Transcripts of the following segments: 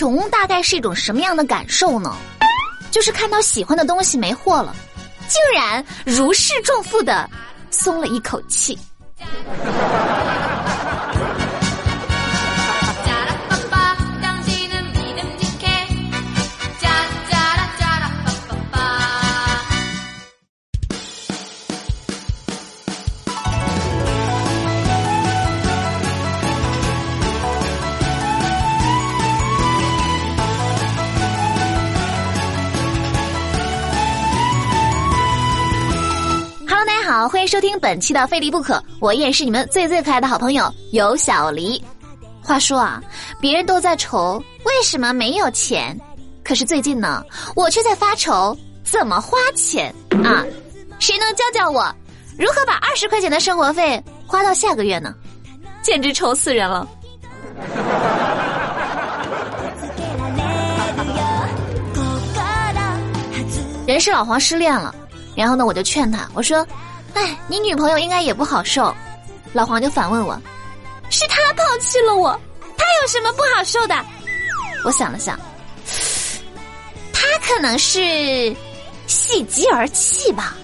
穷大概是一种什么样的感受呢？就是看到喜欢的东西没货了，竟然如释重负的松了一口气。收听本期的《非离不可》，我依然是你们最最可爱的好朋友有小黎。话说啊，别人都在愁为什么没有钱，可是最近呢，我却在发愁怎么花钱啊！谁能教教我如何把二十块钱的生活费花到下个月呢？简直愁死人了！人是老黄失恋了，然后呢，我就劝他，我说。哎，你女朋友应该也不好受，老黄就反问我：“是他抛弃了我，他有什么不好受的？”我想了想，他可能是喜极而泣吧。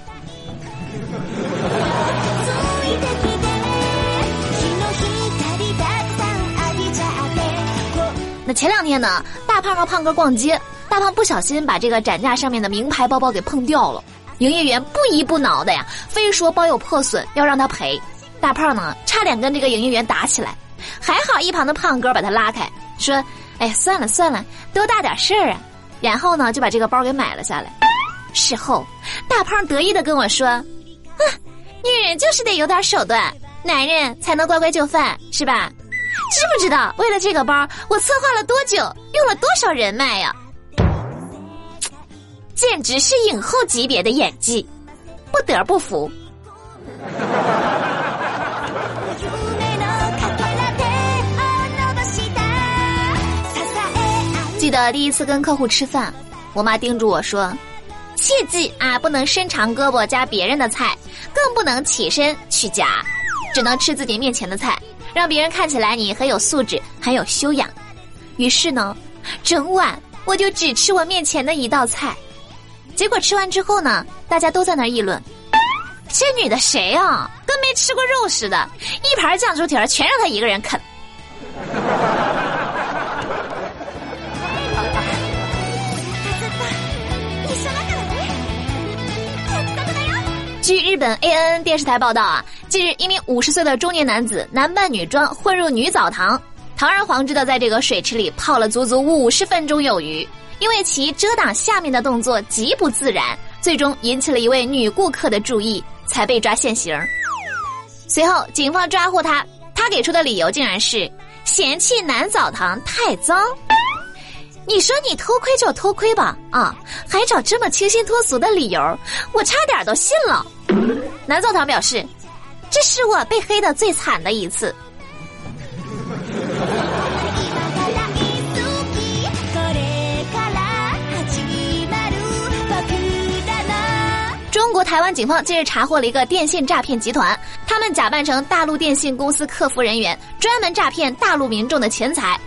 那前两天呢，大胖和胖哥逛街，大胖不小心把这个展架上面的名牌包包给碰掉了。营业员不依不挠的呀，非说包有破损要让他赔。大胖呢，差点跟这个营业员打起来，还好一旁的胖哥把他拉开，说：“哎，算了算了，多大点事儿啊。”然后呢，就把这个包给买了下来。事后，大胖得意的跟我说：“啊，女人就是得有点手段，男人才能乖乖就范，是吧？知不知道为了这个包，我策划了多久，用了多少人脉呀？”简直是影后级别的演技，不得不服。记得第一次跟客户吃饭，我妈叮嘱我说：“切记啊，不能伸长胳膊夹别人的菜，更不能起身去夹，只能吃自己面前的菜，让别人看起来你很有素质，很有修养。”于是呢，整晚我就只吃我面前的一道菜。结果吃完之后呢，大家都在那议论：“这女的谁啊？跟没吃过肉似的，一盘酱猪蹄儿全让她一个人啃。”据日本 A N N 电视台报道啊，近日一名五十岁的中年男子男扮女装混入女澡堂，堂而皇之的在这个水池里泡了足足五十分钟有余。因为其遮挡下面的动作极不自然，最终引起了一位女顾客的注意，才被抓现行。随后，警方抓获他，他给出的理由竟然是嫌弃男澡堂太脏。你说你偷窥就偷窥吧，啊，还找这么清新脱俗的理由，我差点都信了。男澡堂表示，这是我被黑的最惨的一次。台湾警方近日查获了一个电信诈骗集团，他们假扮成大陆电信公司客服人员，专门诈骗大陆民众的钱财。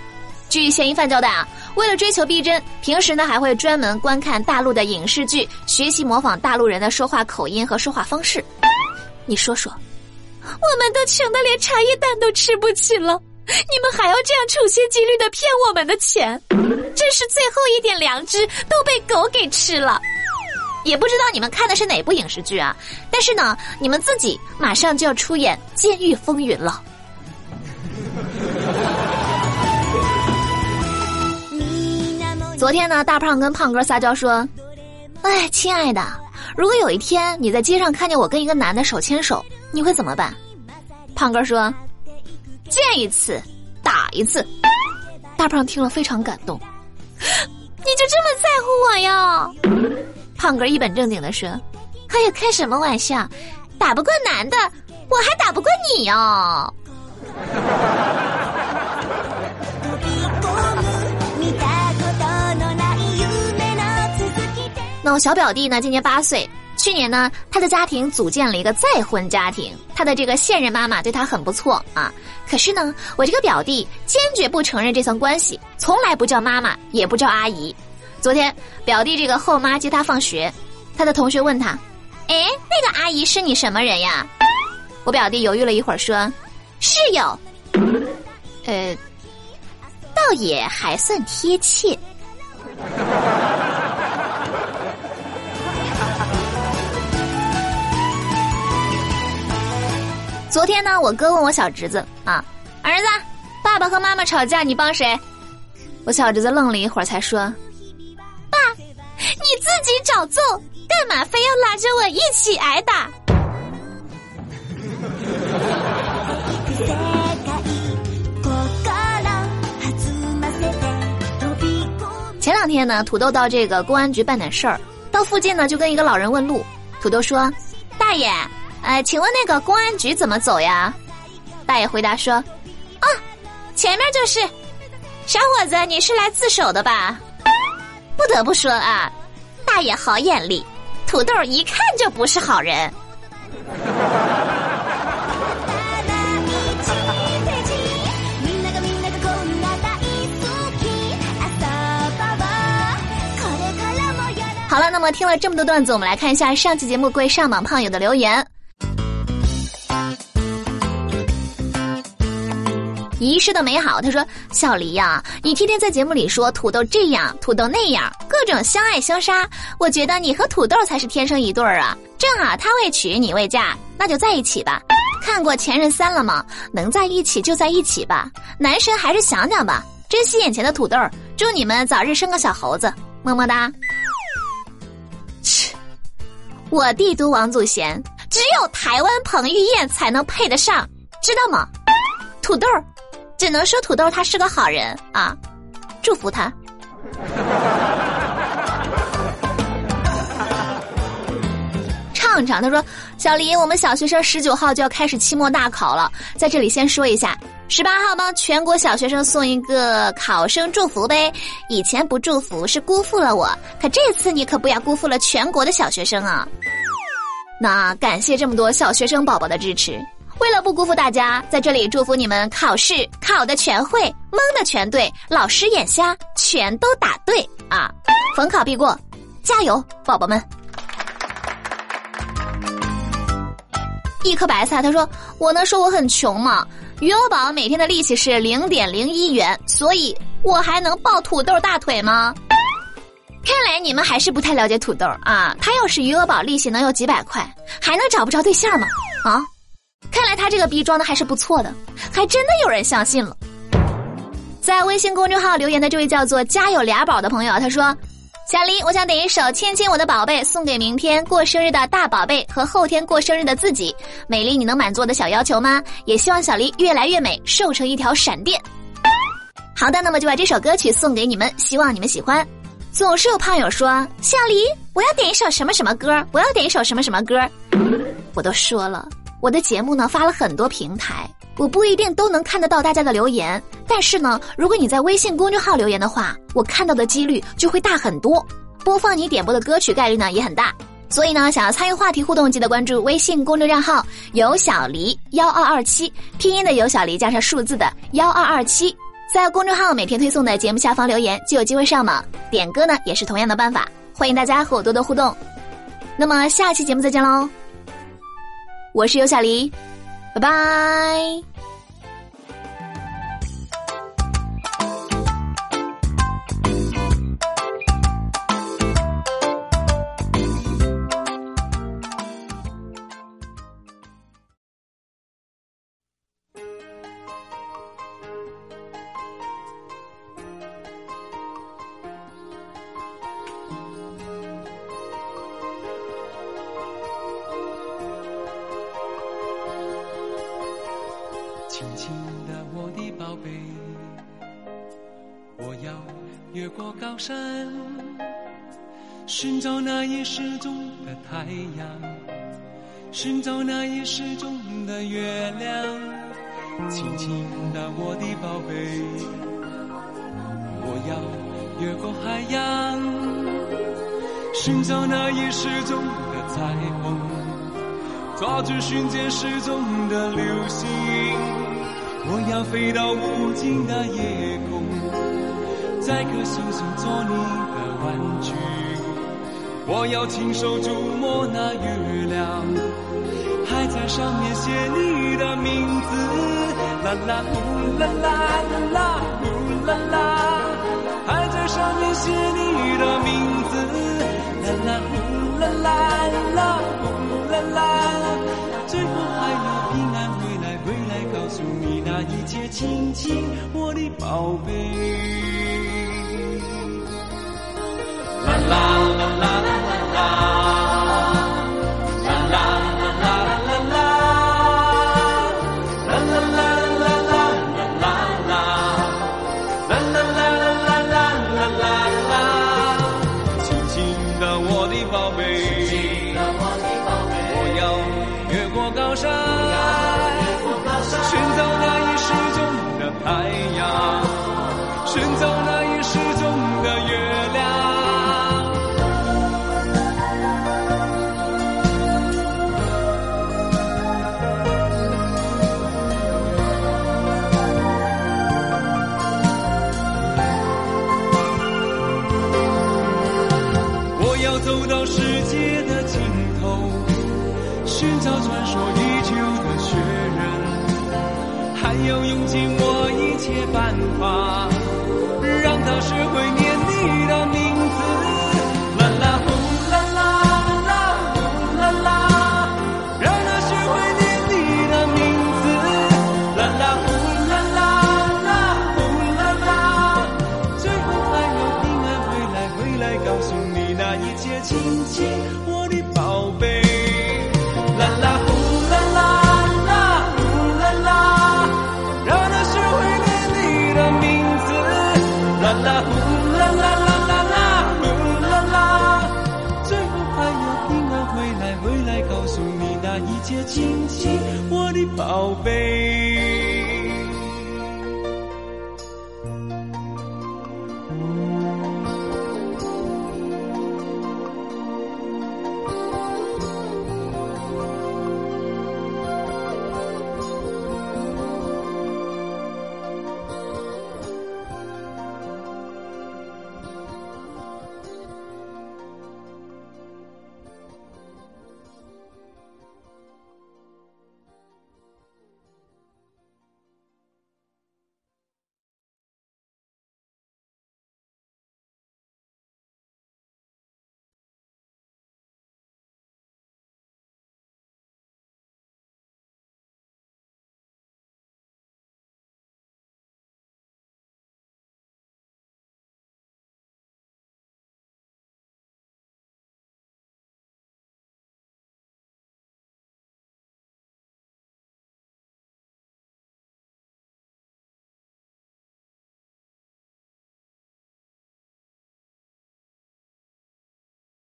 据嫌疑犯交代啊，为了追求逼真，平时呢还会专门观看大陆的影视剧，学习模仿大陆人的说话口音和说话方式。你说说，我们都穷的连茶叶蛋都吃不起了，你们还要这样处心积虑的骗我们的钱，真是最后一点良知都被狗给吃了。也不知道你们看的是哪部影视剧啊？但是呢，你们自己马上就要出演《监狱风云》了。昨天呢，大胖跟胖哥撒娇说：“哎，亲爱的，如果有一天你在街上看见我跟一个男的手牵手，你会怎么办？”胖哥说：“见一次打一次。”大胖听了非常感动，你就这么在乎我呀？胖哥一本正经的说：“哎呀，开什么玩笑？打不过男的，我还打不过你哦。”那我小表弟呢？今年八岁，去年呢，他的家庭组建了一个再婚家庭，他的这个现任妈妈对他很不错啊。可是呢，我这个表弟坚决不承认这层关系，从来不叫妈妈，也不叫阿姨。昨天，表弟这个后妈接他放学，他的同学问他：“哎，那个阿姨是你什么人呀？”我表弟犹豫了一会儿说：“室友。”呃，倒也还算贴切。昨天呢，我哥问我小侄子啊，儿子，爸爸和妈妈吵架，你帮谁？我小侄子愣了一会儿，才说：“，你自己找揍，干嘛非要拉着我一起挨打？” 前两天呢，土豆到这个公安局办点事儿，到附近呢就跟一个老人问路。土豆说：“大爷。”哎，请问那个公安局怎么走呀？大爷回答说：“啊，前面就是。”小伙子，你是来自首的吧？不得不说啊，大爷好眼力，土豆一看就不是好人。好了，那么听了这么多段子，我们来看一下上期节目贵上榜胖友的留言。遗失的美好，他说：“小黎呀，你天天在节目里说土豆这样，土豆那样，各种相爱相杀。我觉得你和土豆才是天生一对儿啊！正好他未娶，你未嫁，那就在一起吧。看过《前任三》了吗？能在一起就在一起吧。男神还是想想吧，珍惜眼前的土豆。祝你们早日生个小猴子，么么哒。切，我帝都王祖贤，只有台湾彭于晏才能配得上，知道吗？土豆。”只能说土豆他是个好人啊，祝福他。畅畅他说：“小林，我们小学生十九号就要开始期末大考了，在这里先说一下，十八号帮全国小学生送一个考生祝福呗。以前不祝福是辜负了我，可这次你可不要辜负了全国的小学生啊。那感谢这么多小学生宝宝的支持。”为了不辜负大家，在这里祝福你们考试考的全会，蒙的全对，老师眼瞎全都答对啊！逢考必过，加油，宝宝们！一颗白菜，他说：“我能说我很穷吗？余额宝每天的利息是零点零一元，所以我还能抱土豆大腿吗？”看来你们还是不太了解土豆啊！他要是余额宝利息能有几百块，还能找不着对象吗？啊？看来他这个逼装的还是不错的，还真的有人相信了。在微信公众号留言的这位叫做“家有俩宝”的朋友，他说：“小黎，我想点一首《亲亲我的宝贝》，送给明天过生日的大宝贝和后天过生日的自己。美丽，你能满足我的小要求吗？也希望小黎越来越美，瘦成一条闪电。”好的，那么就把这首歌曲送给你们，希望你们喜欢。总是有胖友说：“小黎，我要点一首什么什么歌？我要点一首什么什么歌？”我都说了。我的节目呢发了很多平台，我不一定都能看得到大家的留言，但是呢，如果你在微信公众号留言的话，我看到的几率就会大很多，播放你点播的歌曲概率呢也很大。所以呢，想要参与话题互动，记得关注微信公众账号“有小黎幺二二七”，拼音的有小黎加上数字的幺二二七，在公众号每天推送的节目下方留言就有机会上榜。点歌呢也是同样的办法，欢迎大家和我多多互动。那么下期节目再见喽。我是尤小黎，拜拜。越过高山寻找那已失踪的太阳寻找那已失踪的月亮亲亲的我的宝贝我要越过海洋。寻找那已失踪的彩虹抓住瞬间失踪的流星我要飞到无尽的夜空。摘颗星星做你的玩具我要亲手触摸那月亮还在上面写你的名字啦啦呼啦啦啦呼啦啦还在上面写你的名字啦啦呼啦啦啦呼啦啦最后还要平安回来回来告诉你那一切亲亲我的宝贝。啦啦啦啦啦啦，啦啦啦啦啦啦啦，啦啦啦啦啦啦啦啦啦，啦啦啦啦啦啦啦，亲亲的我的宝贝，我要越过高山。要用尽我一切办法。谢谢，亲亲我的宝贝。